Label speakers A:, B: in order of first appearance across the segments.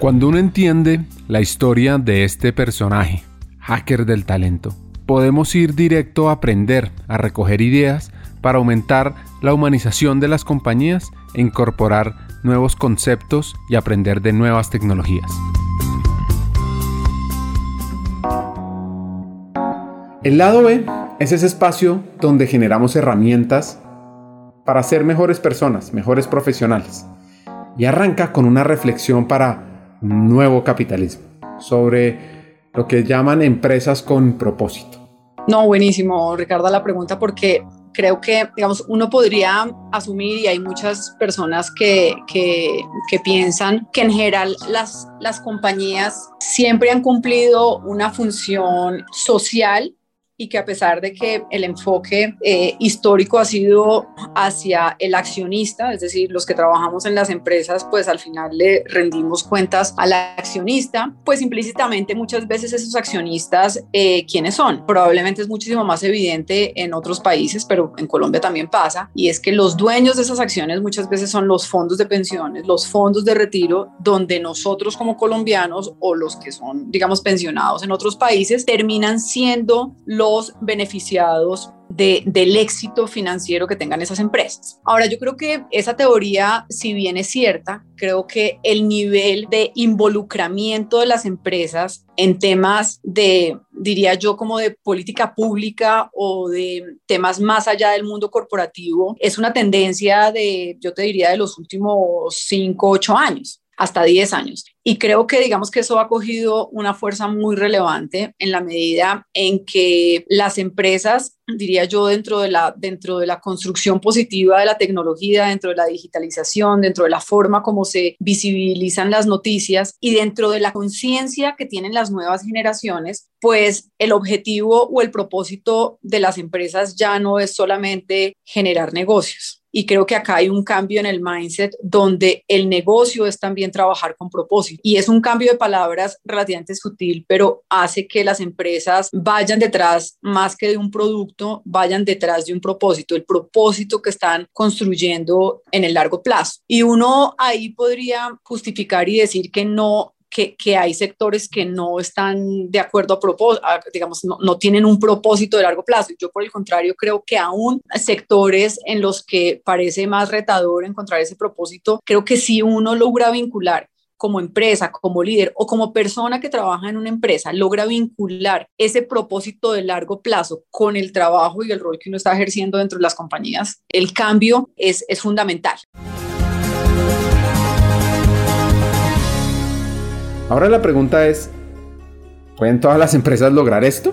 A: Cuando uno entiende la historia de este personaje, hacker del talento, podemos ir directo a aprender, a recoger ideas para aumentar la humanización de las compañías e incorporar nuevos conceptos y aprender de nuevas tecnologías. El lado B es ese espacio donde generamos herramientas para ser mejores personas, mejores profesionales. Y arranca con una reflexión para nuevo capitalismo, sobre lo que llaman empresas con propósito.
B: No, buenísimo, Ricardo, la pregunta porque creo que, digamos, uno podría asumir, y hay muchas personas que, que, piensan que en general las, las compañías siempre han cumplido una función social y que a pesar de que el enfoque eh, histórico ha sido hacia el accionista, es decir, los que trabajamos en las empresas, pues al final le rendimos cuentas al accionista, pues implícitamente muchas veces esos accionistas, eh, ¿quiénes son? Probablemente es muchísimo más evidente en otros países, pero en Colombia también pasa, y es que los dueños de esas acciones muchas veces son los fondos de pensiones, los fondos de retiro, donde nosotros como colombianos o los que son, digamos, pensionados en otros países, terminan siendo los beneficiados del éxito financiero que tengan esas empresas. Ahora, yo creo que esa teoría, si bien es cierta, creo que el nivel de involucramiento de las empresas en temas de, diría yo, como de política pública o de temas más allá del mundo corporativo, es una tendencia de, yo te diría, de los últimos 5, 8 años hasta 10 años. Y creo que digamos que eso ha cogido una fuerza muy relevante en la medida en que las empresas, diría yo, dentro de la, dentro de la construcción positiva de la tecnología, dentro de la digitalización, dentro de la forma como se visibilizan las noticias y dentro de la conciencia que tienen las nuevas generaciones, pues el objetivo o el propósito de las empresas ya no es solamente generar negocios y creo que acá hay un cambio en el mindset donde el negocio es también trabajar con propósito. Y es un cambio de palabras relativamente sutil, pero hace que las empresas vayan detrás más que de un producto, vayan detrás de un propósito, el propósito que están construyendo en el largo plazo. Y uno ahí podría justificar y decir que no que, hay sectores que no están de acuerdo a propósito, digamos, no, no, tienen un propósito de largo plazo. Yo, por el contrario, creo que aún sectores en los que parece más retador encontrar ese propósito, creo que si uno logra vincular como empresa, como líder o como persona que trabaja en una empresa, logra vincular ese propósito de largo plazo con el trabajo y el rol que uno está ejerciendo dentro de las compañías, el cambio es, es fundamental.
A: Ahora la pregunta es, ¿pueden todas las empresas lograr esto?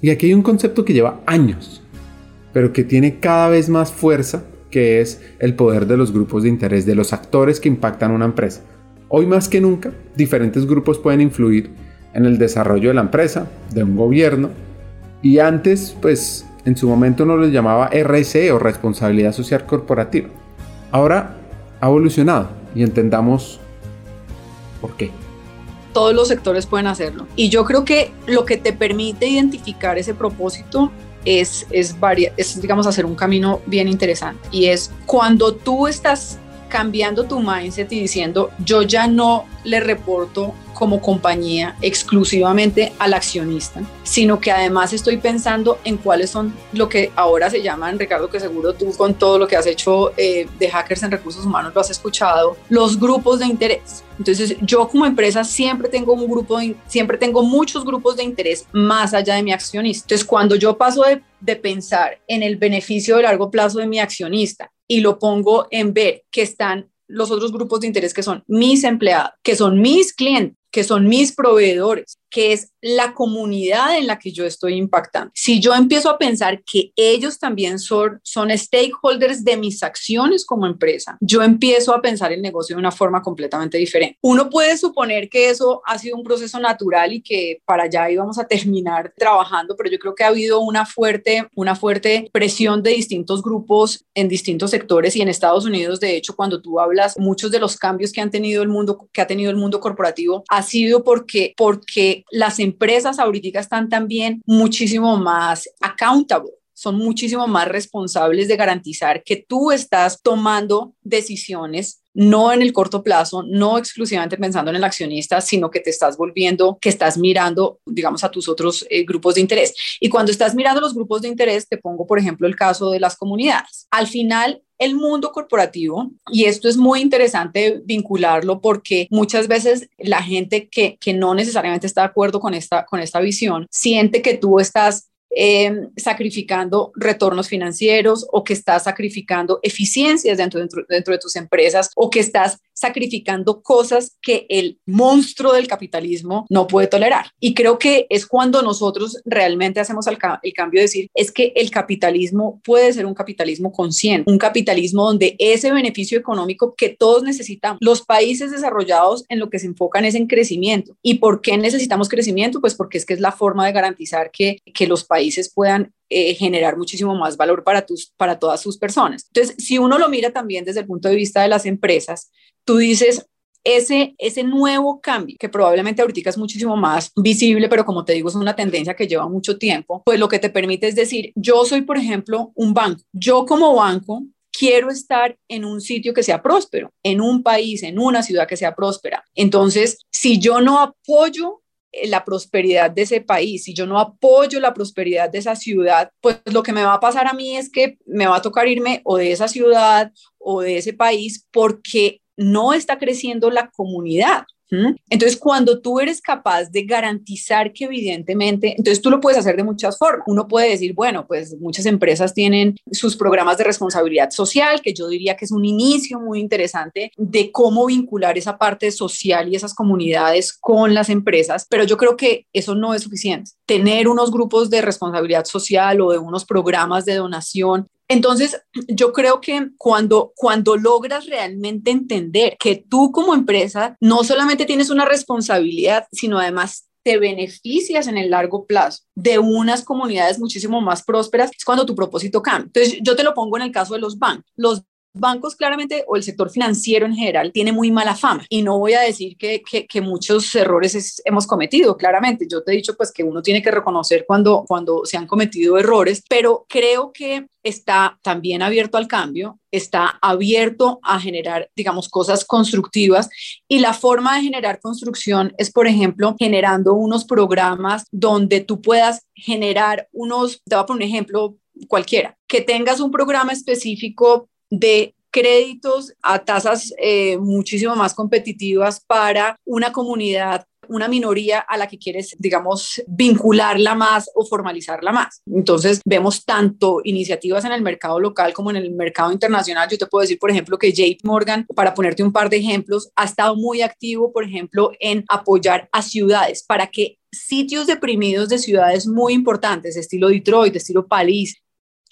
A: Y aquí hay un concepto que lleva años, pero que tiene cada vez más fuerza, que es el poder de los grupos de interés, de los actores que impactan una empresa. Hoy más que nunca, diferentes grupos pueden influir en el desarrollo de la empresa, de un gobierno, y antes, pues, en su momento no les llamaba RSE o responsabilidad social corporativa. Ahora ha evolucionado y entendamos por qué
B: todos los sectores pueden hacerlo. Y yo creo que lo que te permite identificar ese propósito es, es, es, digamos, hacer un camino bien interesante. Y es cuando tú estás cambiando tu mindset y diciendo, yo ya no le reporto como compañía exclusivamente al accionista, sino que además estoy pensando en cuáles son lo que ahora se llaman, Ricardo, que seguro tú con todo lo que has hecho eh, de hackers en recursos humanos lo has escuchado, los grupos de interés. Entonces yo como empresa siempre tengo un grupo, siempre tengo muchos grupos de interés más allá de mi accionista. Entonces cuando yo paso de, de pensar en el beneficio de largo plazo de mi accionista y lo pongo en ver que están los otros grupos de interés que son mis empleados, que son mis clientes, que son mis proveedores, que es la comunidad en la que yo estoy impactando. Si yo empiezo a pensar que ellos también son, son stakeholders de mis acciones como empresa, yo empiezo a pensar el negocio de una forma completamente diferente. Uno puede suponer que eso ha sido un proceso natural y que para allá íbamos a terminar trabajando, pero yo creo que ha habido una fuerte, una fuerte presión de distintos grupos en distintos sectores y en Estados Unidos, de hecho, cuando tú hablas, muchos de los cambios que han tenido el mundo, que ha tenido el mundo corporativo, ha sido porque, porque las empresas ahorita están también muchísimo más accountable son muchísimo más responsables de garantizar que tú estás tomando decisiones no en el corto plazo, no exclusivamente pensando en el accionista, sino que te estás volviendo, que estás mirando, digamos, a tus otros eh, grupos de interés. Y cuando estás mirando los grupos de interés, te pongo, por ejemplo, el caso de las comunidades. Al final, el mundo corporativo, y esto es muy interesante vincularlo porque muchas veces la gente que, que no necesariamente está de acuerdo con esta, con esta visión siente que tú estás eh, sacrificando retornos financieros o que estás sacrificando eficiencias dentro, dentro, dentro de tus empresas o que estás sacrificando cosas que el monstruo del capitalismo no puede tolerar. Y creo que es cuando nosotros realmente hacemos el, el, cambio de decir, es que el capitalismo puede ser un capitalismo consciente, un capitalismo donde ese beneficio económico que todos necesitamos, los países desarrollados en lo que se enfocan es en crecimiento. ¿Y por qué necesitamos crecimiento? Pues porque es que es la forma de garantizar que, que los países puedan eh, generar muchísimo más valor para, tus, para todas sus personas. Entonces, si uno lo mira también desde el punto de vista de las empresas, tú dices, ese, ese nuevo cambio, que probablemente ahorita es muchísimo más visible, pero como te digo, es una tendencia que lleva mucho tiempo, pues lo que te permite es decir, yo soy, por ejemplo, un banco. Yo como banco quiero estar en un sitio que sea próspero, en un país, en una ciudad que sea próspera. Entonces, si yo no apoyo eh, la prosperidad de ese país, si yo no apoyo la prosperidad de esa ciudad, pues lo que me va a pasar a mí es que me va a tocar irme o de esa ciudad o de ese país porque no está creciendo la comunidad. Entonces, cuando tú eres capaz de garantizar que evidentemente, entonces tú lo puedes hacer de muchas formas. Uno puede decir, bueno, pues muchas empresas tienen sus programas de responsabilidad social, que yo diría que es un inicio muy interesante de cómo vincular esa parte social y esas comunidades con las empresas, pero yo creo que eso no es suficiente. Tener unos grupos de responsabilidad social o de unos programas de donación entonces, yo creo que cuando, cuando logras realmente entender que tú como empresa no solamente tienes una responsabilidad, sino además te beneficias en el largo plazo de unas comunidades muchísimo más prósperas, es cuando tu propósito cambia. Entonces, yo te lo pongo en el caso de los bancos. Los bancos claramente o el sector financiero en general tiene muy mala fama y no voy a decir que, que, muchos errores hemos cometido, claramente. Yo te he dicho pues que uno tiene que reconocer cuando, cuando se han cometido errores, pero creo que está también abierto al cambio, está abierto a generar, digamos, cosas constructivas y la forma de generar construcción es, por ejemplo, generando unos programas donde tú puedas generar unos, te voy a poner un ejemplo cualquiera, que tengas un programa específico de créditos a tasas eh, muchísimo más competitivas para una comunidad una minoría a la que quieres, digamos, vincularla más o formalizarla más. Entonces, vemos tanto iniciativas en el mercado local como en el mercado internacional. Yo te puedo decir, por ejemplo, que JP Morgan, para ponerte un par de ejemplos, ha estado muy activo, por ejemplo, en apoyar a ciudades para que sitios deprimidos de ciudades muy importantes, estilo Detroit, estilo París,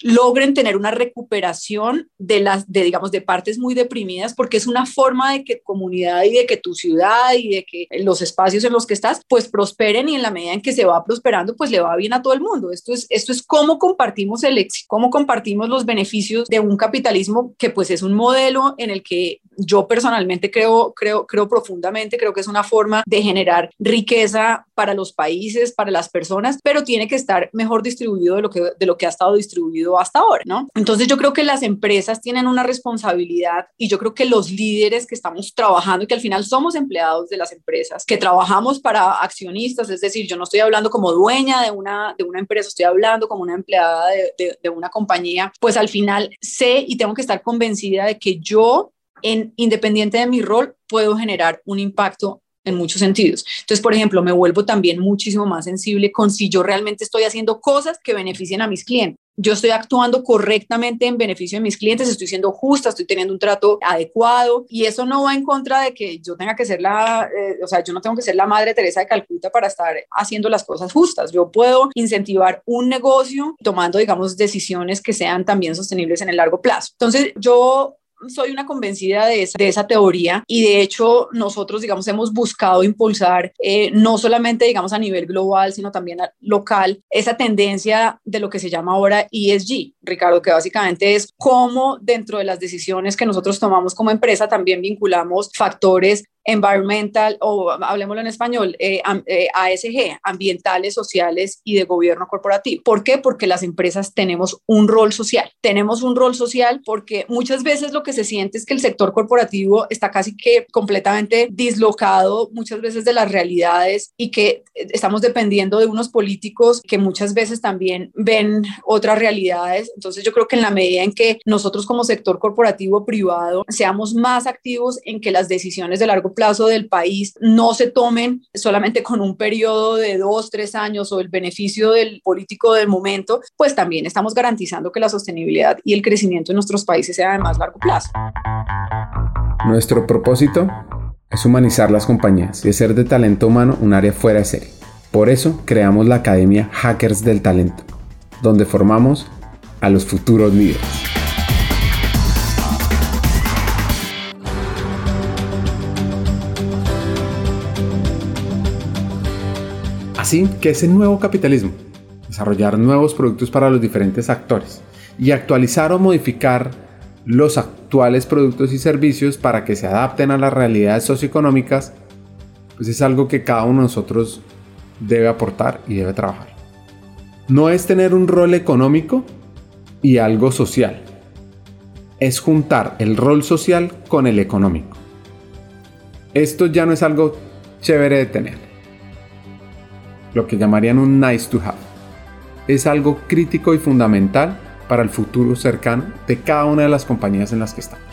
B: logren tener una recuperación de las, de, digamos, de partes muy deprimidas, porque es una forma de que comunidad y de que tu ciudad y de que los espacios en los que estás, pues prosperen y en la medida en que se va prosperando, pues le va bien a todo el mundo. Esto es, esto es cómo compartimos el éxito, cómo compartimos los beneficios de un capitalismo que pues es un modelo en el que yo personalmente creo, creo, creo profundamente, creo que es una forma de generar riqueza para los países, para las personas, pero tiene que estar mejor distribuido de lo que, de lo que ha estado distribuido hasta ahora, ¿no? Entonces yo creo que las empresas tienen una responsabilidad y yo creo que los líderes que estamos trabajando y que al final somos empleados de las empresas, que trabajamos para accionistas, es decir, yo no estoy hablando como dueña de una, de una empresa, estoy hablando como una empleada de, una compañía, pues al final sé y tengo que estar convencida de que yo en, independiente de mi rol, puedo generar un impacto en muchos sentidos. Entonces, por ejemplo, me vuelvo también muchísimo más sensible con si yo realmente estoy haciendo cosas que beneficien a mis clientes. Yo estoy actuando correctamente en beneficio de mis clientes, estoy siendo justa, estoy teniendo un trato adecuado y eso no va en contra de que yo tenga que ser la, eh, o sea, yo no tengo que ser la madre Teresa de Calcuta para estar haciendo las cosas justas. Yo puedo incentivar un negocio tomando, digamos, decisiones que sean también sostenibles en el largo plazo. Entonces, yo soy una convencida de esa, teoría y de hecho nosotros, digamos, hemos buscado impulsar eh, no solamente, digamos, a nivel global, sino también local, esa tendencia de lo que se llama ahora ESG, Ricardo, que básicamente es cómo dentro de las decisiones que nosotros tomamos como empresa también vinculamos factores environmental o hablemoslo en español, ASG, eh, ambientales, sociales y de gobierno corporativo. ¿Por qué? Porque las empresas tenemos un rol social. Tenemos un rol social porque muchas veces lo que se siente es que el sector corporativo está casi que completamente dislocado muchas veces de las realidades y que estamos dependiendo de unos políticos que muchas veces también ven otras realidades. Entonces yo creo que en la medida en que nosotros como sector corporativo privado seamos más activos en que las decisiones de largo plazo del país no se tomen solamente con un periodo de dos, tres años o el beneficio del político del momento, pues también estamos garantizando que la sostenibilidad y el crecimiento en nuestros países sea de más largo plazo.
A: Nuestro propósito es humanizar las compañías y hacer de talento humano un área fuera de serie. Por eso creamos la Academia Hackers del Talento, donde formamos a los futuros líderes. Así que es el nuevo capitalismo, desarrollar nuevos productos para los diferentes actores y actualizar o modificar los actuales productos y servicios para que se adapten a las realidades socioeconómicas, pues es algo que cada uno de nosotros debe aportar y debe trabajar. No es tener un rol económico y algo social. Es juntar el rol social con el económico. Esto ya no es algo chévere de tener lo que llamarían un nice to have. Es algo crítico y fundamental para el futuro cercano de cada una de las compañías en las que estamos.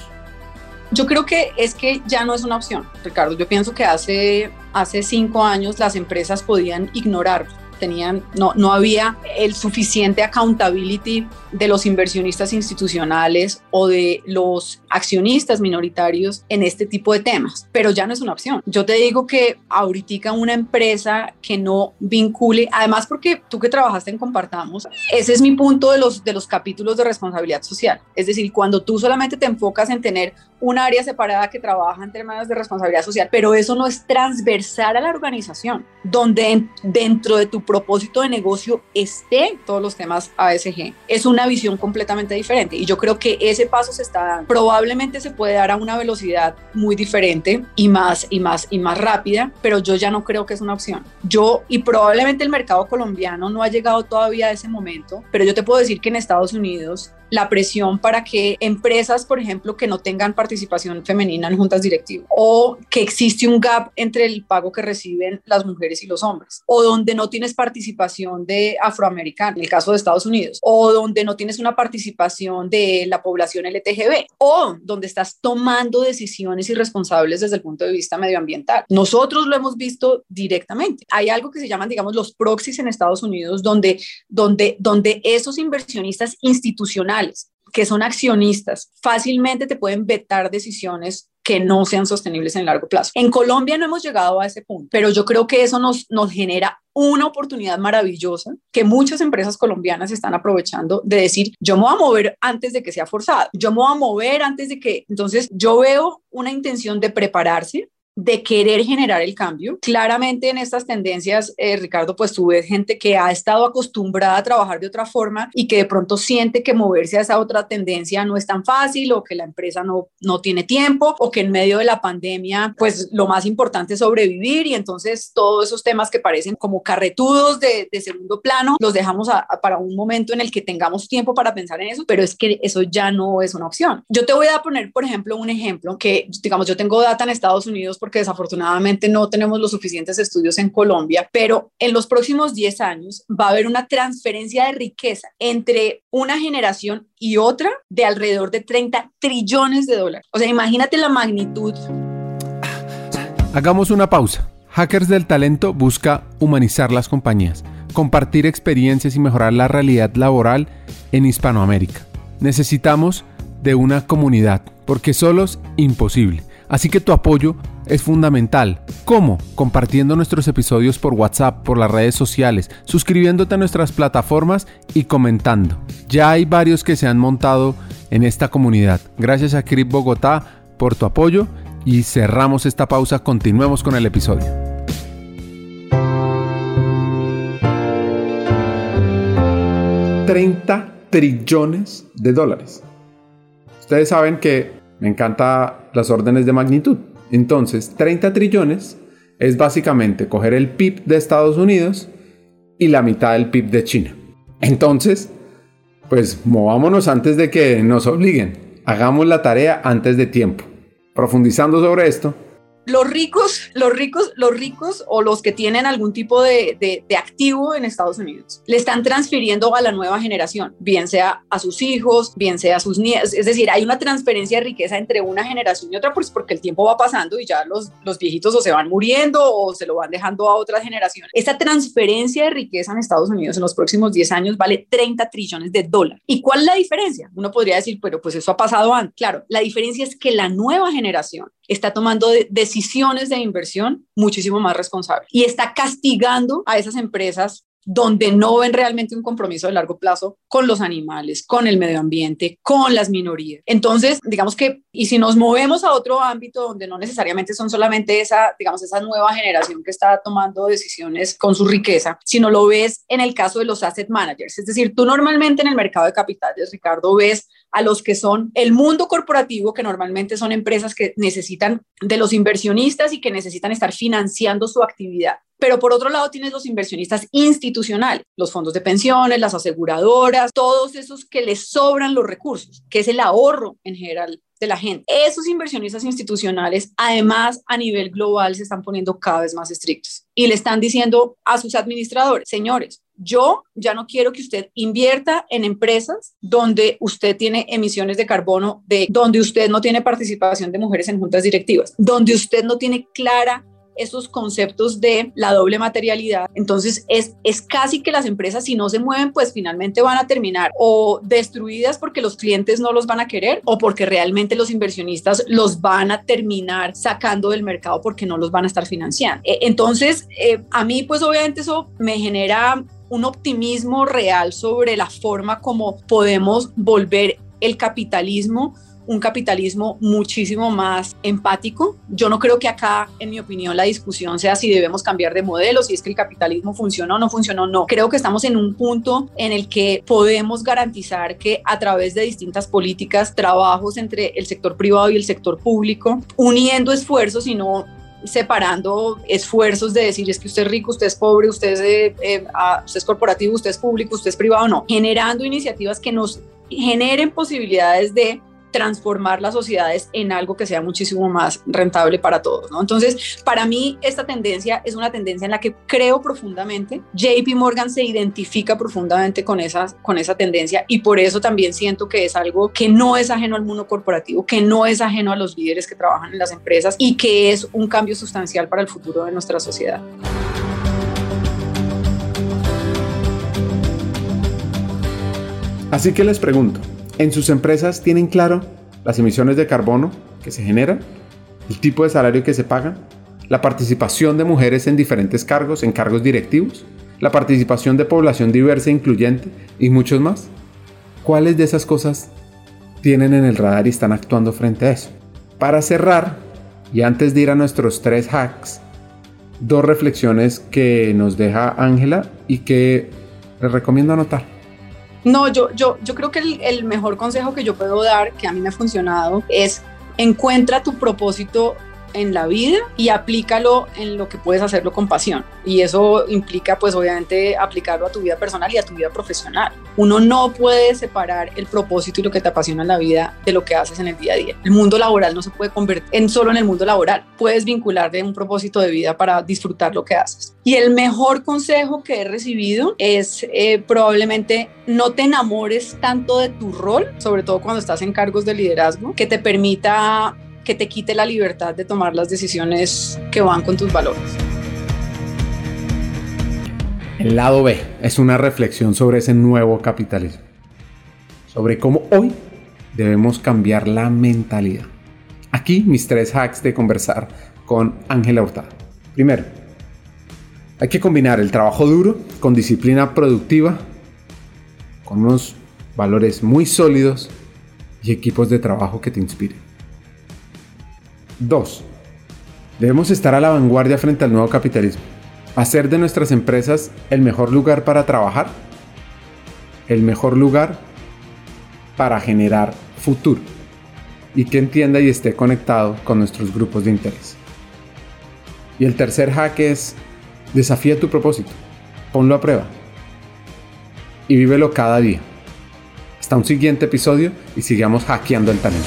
B: Yo creo que es que ya no es una opción, Ricardo. Yo pienso que hace, hace cinco años las empresas podían ignorar tenían, no, no había el suficiente accountability de los inversionistas institucionales o de los accionistas minoritarios en este tipo de temas, pero ya no es una opción. Yo te digo que ahorita una empresa que no vincule, además porque tú que trabajaste en Compartamos, ese es mi punto de los, de los capítulos de responsabilidad social. Es decir, cuando tú solamente te enfocas en tener un área separada que trabaja en temas de responsabilidad social, pero eso no es transversal a la organización, donde dentro de tu propósito de negocio esté todos los temas ASG. Es una visión completamente diferente y yo creo que ese paso se está dando. Probablemente se puede dar a una velocidad muy diferente y más y más y más rápida, pero yo ya no creo que es una opción. Yo y probablemente el mercado colombiano no ha llegado todavía a ese momento, pero yo te puedo decir que en Estados Unidos la presión para que empresas, por ejemplo, que no tengan participación femenina en juntas directivas o que existe un gap entre el pago que reciben las mujeres y los hombres o donde no tienes participación de afroamericanos, en el caso de Estados Unidos, o donde no tienes una participación de la población LTGB o donde estás tomando decisiones irresponsables desde el punto de vista medioambiental. Nosotros lo hemos visto directamente. Hay algo que se llaman, digamos, los proxies en Estados Unidos donde, donde, donde esos inversionistas institucionales que son accionistas, fácilmente te pueden vetar decisiones que no sean sostenibles en largo plazo. En Colombia no hemos llegado a ese punto, pero yo creo que eso nos, nos genera una oportunidad maravillosa que muchas empresas colombianas están aprovechando de decir, yo me voy a mover antes de que sea forzado, yo me voy a mover antes de que, entonces yo veo una intención de prepararse, de querer generar el cambio. Claramente en estas tendencias, eh, Ricardo, pues tú ves gente que ha estado acostumbrada a trabajar de otra forma y que de pronto siente que moverse a esa otra tendencia no es tan fácil o que la empresa no, no tiene tiempo o que en medio de la pandemia, pues lo más importante es sobrevivir y entonces todos esos temas que parecen como carretudos de, segundo plano los dejamos para un momento en el que tengamos tiempo para pensar en eso, pero es que eso ya no es una opción. Yo te voy a poner, por ejemplo, un ejemplo que, digamos, yo tengo data en Estados Unidos porque desafortunadamente no tenemos los suficientes estudios en Colombia, pero en los próximos 10 años va a haber una transferencia de riqueza entre una generación y otra de alrededor de 30 trillones de dólares. O sea, imagínate la magnitud.
A: Hagamos una pausa. Hackers del Talento busca humanizar las compañías, compartir experiencias y mejorar la realidad laboral en Hispanoamérica. Necesitamos de una comunidad, porque solos imposible. Así que tu apoyo es fundamental. ¿Cómo? Compartiendo nuestros episodios por WhatsApp, por las redes sociales, suscribiéndote a nuestras plataformas y comentando. Ya hay varios que se han montado en esta comunidad. Gracias a Crip Bogotá por tu apoyo y cerramos esta pausa. Continuemos con el episodio. $30 trillones de dólares. Ustedes saben que me encanta las órdenes de magnitud. Entonces, 30 trillones es básicamente coger el PIB de Estados Unidos y la mitad del PIB de China. Entonces, pues movámonos antes de que nos obliguen. Hagamos la tarea antes de tiempo. Profundizando sobre esto,
B: los ricos, los ricos, los ricos o los que tienen algún tipo de, activo en Estados Unidos le están transfiriendo a la nueva generación, bien sea a sus hijos, bien sea a sus nietos. Es decir, hay una transferencia de riqueza entre una generación y otra, pues porque el tiempo va pasando y ya los, los viejitos o se van muriendo o se lo van dejando a otras generaciones. Esta transferencia de riqueza en Estados Unidos en los próximos 10 años vale 30 trillones de dólares. ¿Y cuál es la diferencia? Uno podría decir, pero pues eso ha pasado antes. Claro, la diferencia es que la nueva generación está tomando decisiones de inversión muchísimo más responsables y está castigando a esas empresas donde no ven realmente un compromiso de largo plazo con los animales, con el medio ambiente, con las minorías. Entonces, digamos que, y si nos movemos a otro ámbito donde no necesariamente son solamente esa, digamos, esa nueva generación que está tomando decisiones con su riqueza, sino lo ves en el caso de los asset managers. Es decir, tú normalmente en el mercado de capitales, Ricardo, ves a los que son el mundo corporativo, que normalmente son empresas que necesitan de los inversionistas y que necesitan estar financiando su actividad. Pero por otro lado tienes los inversionistas institucionales, los fondos de pensiones, las aseguradoras, todos esos que les sobran los recursos, que es el ahorro en general de la gente. Esos inversionistas institucionales, además, a nivel global se están poniendo cada vez más estrictos y le están diciendo a sus administradores, señores, yo ya no quiero que usted invierta en empresas donde usted tiene emisiones de carbono, de donde usted no tiene participación de mujeres en juntas directivas, donde usted no tiene clara esos conceptos de la doble materialidad. Entonces es, es casi que las empresas si no se mueven, pues finalmente van a terminar o destruidas porque los clientes no los van a querer o porque realmente los inversionistas los van a terminar sacando del mercado porque no los van a estar financiando. E, entonces, eh, a mí pues obviamente eso me genera un optimismo real sobre la forma como podemos volver el capitalismo un capitalismo muchísimo más empático. Yo no creo que acá, en mi opinión, la discusión sea si debemos cambiar de modelo, si es que el capitalismo funcionó o no funcionó. No, creo que estamos en un punto en el que podemos garantizar que a través de distintas políticas, trabajos entre el sector privado y el sector público, uniendo esfuerzos y no separando esfuerzos de decir es que usted es rico, usted es pobre, usted es, eh, eh, ah, usted es corporativo, usted es público, usted es privado, no, generando iniciativas que nos generen posibilidades de transformar las sociedades en algo que sea muchísimo más rentable para todos. Entonces, para mí esta tendencia es una tendencia en la que creo profundamente. JP Morgan se identifica profundamente con con esa tendencia y por eso también siento que es algo que no es ajeno al mundo corporativo, que no es ajeno a los líderes que trabajan en las empresas y que es un cambio sustancial para el futuro de nuestra sociedad.
A: Así que les pregunto, en sus empresas tienen claro las emisiones de carbono que se generan, el tipo de salario que se paga, la participación de mujeres en diferentes cargos, en cargos directivos, la participación de población diversa e incluyente y muchos más. ¿Cuáles de esas cosas tienen en el radar y están actuando frente a eso? Para cerrar, y antes de ir a nuestros tres hacks, dos reflexiones que nos deja Ángela y que les recomiendo anotar.
B: No, yo, yo, yo creo que el, el mejor consejo que yo puedo dar, que a mí me ha funcionado, es encuentra tu propósito en la vida y aplícalo en lo que puedes hacerlo con pasión. Y eso implica pues obviamente aplicarlo a tu vida personal y a tu vida profesional. Uno no puede separar el propósito y lo que te apasiona en la vida de lo que haces en el día a día. El mundo laboral no se puede convertir en solo en el mundo laboral. Puedes vincular de un propósito de vida para disfrutar lo que haces. Y el mejor consejo que he recibido es eh, probablemente no te enamores tanto de tu rol, sobre todo cuando estás en cargos de liderazgo, que te permita que te quite la libertad de tomar las decisiones que van con tus valores.
A: El lado B es una reflexión sobre ese nuevo capitalismo, sobre cómo hoy debemos cambiar la mentalidad. Aquí mis tres hacks de conversar con Ángela Hurtado. Primero, hay que combinar el trabajo duro con disciplina productiva, con unos valores muy sólidos y equipos de trabajo que te inspiren. 2. Debemos estar a la vanguardia frente al nuevo capitalismo. Hacer de nuestras empresas el mejor lugar para trabajar, el mejor lugar para generar futuro. y que entienda y esté conectado con nuestros grupos de interés. Y el tercer hack es desafía tu propósito, ponlo a prueba y vívelo cada día. Hasta un siguiente episodio y sigamos hackeando el talento.